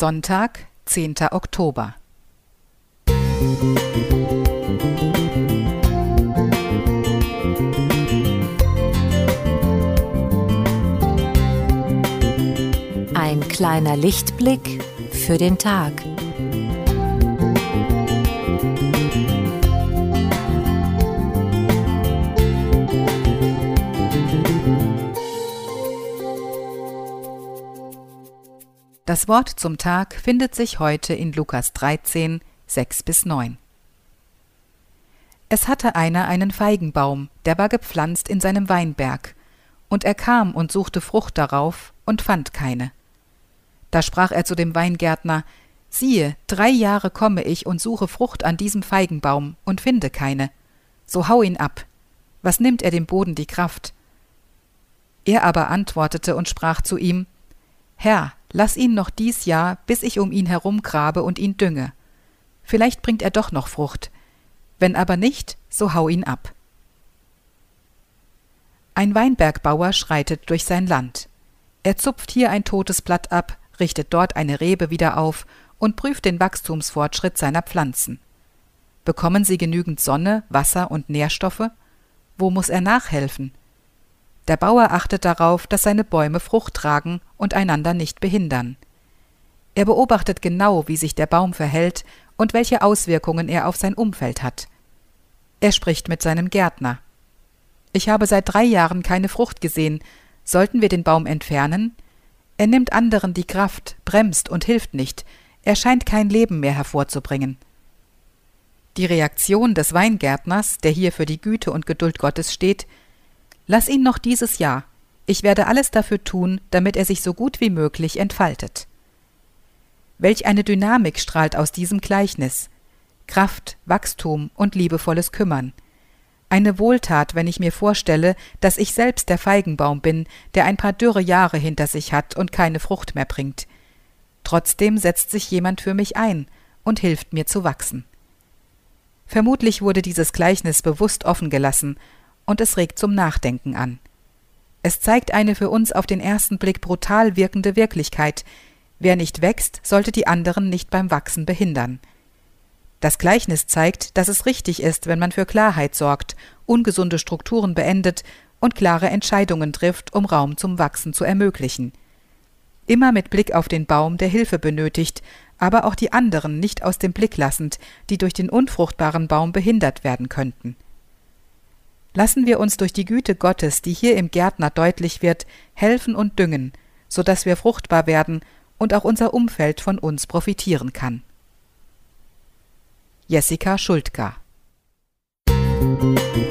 Sonntag, 10. Oktober. Ein kleiner Lichtblick für den Tag. Das Wort zum Tag findet sich heute in Lukas 13, 6 bis 9. Es hatte einer einen Feigenbaum, der war gepflanzt in seinem Weinberg, und er kam und suchte Frucht darauf und fand keine. Da sprach er zu dem Weingärtner, siehe, drei Jahre komme ich und suche Frucht an diesem Feigenbaum und finde keine. So hau ihn ab. Was nimmt er dem Boden die Kraft? Er aber antwortete und sprach zu ihm, Herr, lass ihn noch dies Jahr, bis ich um ihn herum grabe und ihn dünge. Vielleicht bringt er doch noch Frucht. Wenn aber nicht, so hau ihn ab. Ein Weinbergbauer schreitet durch sein Land. Er zupft hier ein totes Blatt ab, richtet dort eine Rebe wieder auf und prüft den Wachstumsfortschritt seiner Pflanzen. Bekommen sie genügend Sonne, Wasser und Nährstoffe? Wo muss er nachhelfen? Der Bauer achtet darauf, dass seine Bäume Frucht tragen und einander nicht behindern. Er beobachtet genau, wie sich der Baum verhält und welche Auswirkungen er auf sein Umfeld hat. Er spricht mit seinem Gärtner. Ich habe seit drei Jahren keine Frucht gesehen. Sollten wir den Baum entfernen? Er nimmt anderen die Kraft, bremst und hilft nicht. Er scheint kein Leben mehr hervorzubringen. Die Reaktion des Weingärtners, der hier für die Güte und Geduld Gottes steht, Lass ihn noch dieses Jahr. Ich werde alles dafür tun, damit er sich so gut wie möglich entfaltet. Welch eine Dynamik strahlt aus diesem Gleichnis. Kraft, Wachstum und liebevolles Kümmern. Eine Wohltat, wenn ich mir vorstelle, dass ich selbst der Feigenbaum bin, der ein paar dürre Jahre hinter sich hat und keine Frucht mehr bringt. Trotzdem setzt sich jemand für mich ein und hilft mir zu wachsen. Vermutlich wurde dieses Gleichnis bewusst offen gelassen, und es regt zum Nachdenken an. Es zeigt eine für uns auf den ersten Blick brutal wirkende Wirklichkeit. Wer nicht wächst, sollte die anderen nicht beim Wachsen behindern. Das Gleichnis zeigt, dass es richtig ist, wenn man für Klarheit sorgt, ungesunde Strukturen beendet und klare Entscheidungen trifft, um Raum zum Wachsen zu ermöglichen. Immer mit Blick auf den Baum, der Hilfe benötigt, aber auch die anderen nicht aus dem Blick lassend, die durch den unfruchtbaren Baum behindert werden könnten. Lassen wir uns durch die Güte Gottes, die hier im Gärtner deutlich wird, helfen und düngen, so dass wir fruchtbar werden und auch unser Umfeld von uns profitieren kann. Jessica Schuldka Musik